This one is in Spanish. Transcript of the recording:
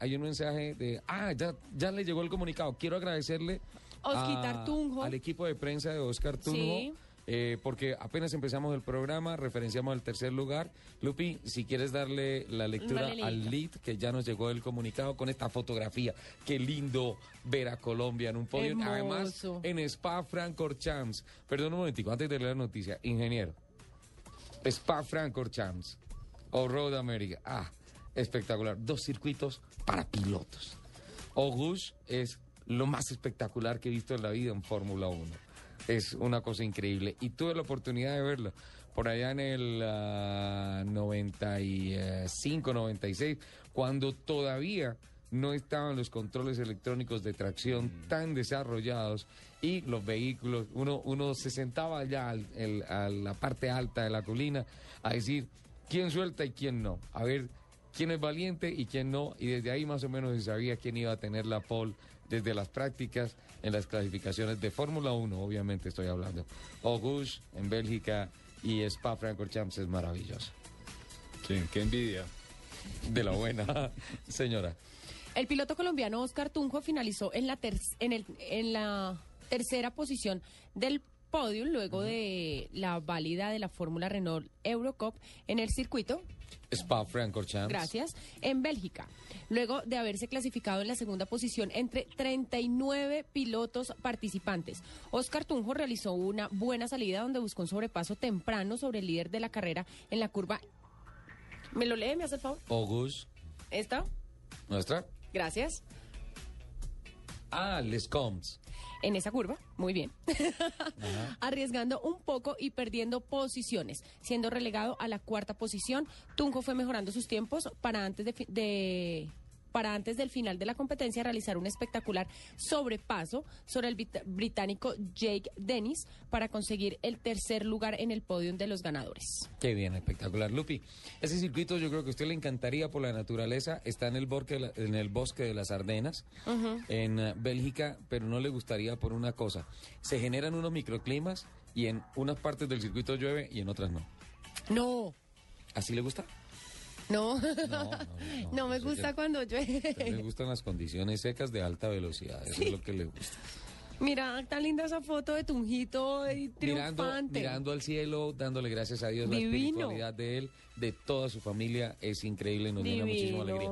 hay un mensaje de, ah, ya, ya le llegó el comunicado. Quiero agradecerle Tunjo. al equipo de prensa de Oscar Tunjo. Sí. eh, porque apenas empezamos el programa, referenciamos el tercer lugar. Lupi, si quieres darle la lectura Dale, al lead, que ya nos llegó el comunicado con esta fotografía. Qué lindo ver a Colombia en un podio. Hermoso. Además, en Spa Francorchamps. Perdón un momentico, antes de leer la noticia. Ingeniero. Spa Francorchamps o Road America. Ah, espectacular. Dos circuitos para pilotos. Auguste es lo más espectacular que he visto en la vida en Fórmula 1. Es una cosa increíble. Y tuve la oportunidad de verlo por allá en el ah, 95, 96, cuando todavía no estaban los controles electrónicos de tracción tan desarrollados y los vehículos, uno, uno se sentaba allá al- el- a la parte alta de la colina a decir quién suelta y quién no, a ver quién es valiente y quién no, y desde ahí más o menos se sabía quién iba a tener la pole desde las prácticas en las clasificaciones de Fórmula 1, obviamente estoy hablando. Auguste en Bélgica y Spa Francorchamps es maravilloso. Sí, qué envidia. De la buena, señora. El piloto colombiano Oscar Tunjo finalizó en la, ter- en el- en la tercera posición del podio luego de la válida de la Fórmula Renault Eurocup en el circuito Spa Francorchamps. Gracias. En Bélgica, luego de haberse clasificado en la segunda posición entre 39 pilotos participantes. Oscar Tunjo realizó una buena salida donde buscó un sobrepaso temprano sobre el líder de la carrera en la curva. ¿Me lo lee? ¿Me hace el favor? Auguste, ¿Esta? nuestra. Gracias. Ah, Les Combs. En esa curva, muy bien. Arriesgando un poco y perdiendo posiciones, siendo relegado a la cuarta posición. Tunjo fue mejorando sus tiempos para antes de, de- para antes del final de la competencia realizar un espectacular sobrepaso sobre el brit- británico Jake Dennis para conseguir el tercer lugar en el podio de los ganadores. Qué bien, espectacular. Lupi, ese circuito yo creo que a usted le encantaría por la naturaleza. Está en el, bosque de la- en el bosque de las Ardenas, en eh, Bélgica, pero no le gustaría por una cosa. Se generan unos microclimas y en unas partes del circuito llueve y en otras no. No, ¿Así le gusta? No, No, no, no me gusta cuando le llueve. gustan las condiciones secas de alta velocidad. Eso es lo que le gusta. Mira, tan linda esa foto de Tunjito y Mirando, triunfante. mirando al cielo, dándole gracias a Dios la Divino. espiritualidad de él, de toda su familia, es increíble y nos llena muchísima alegría.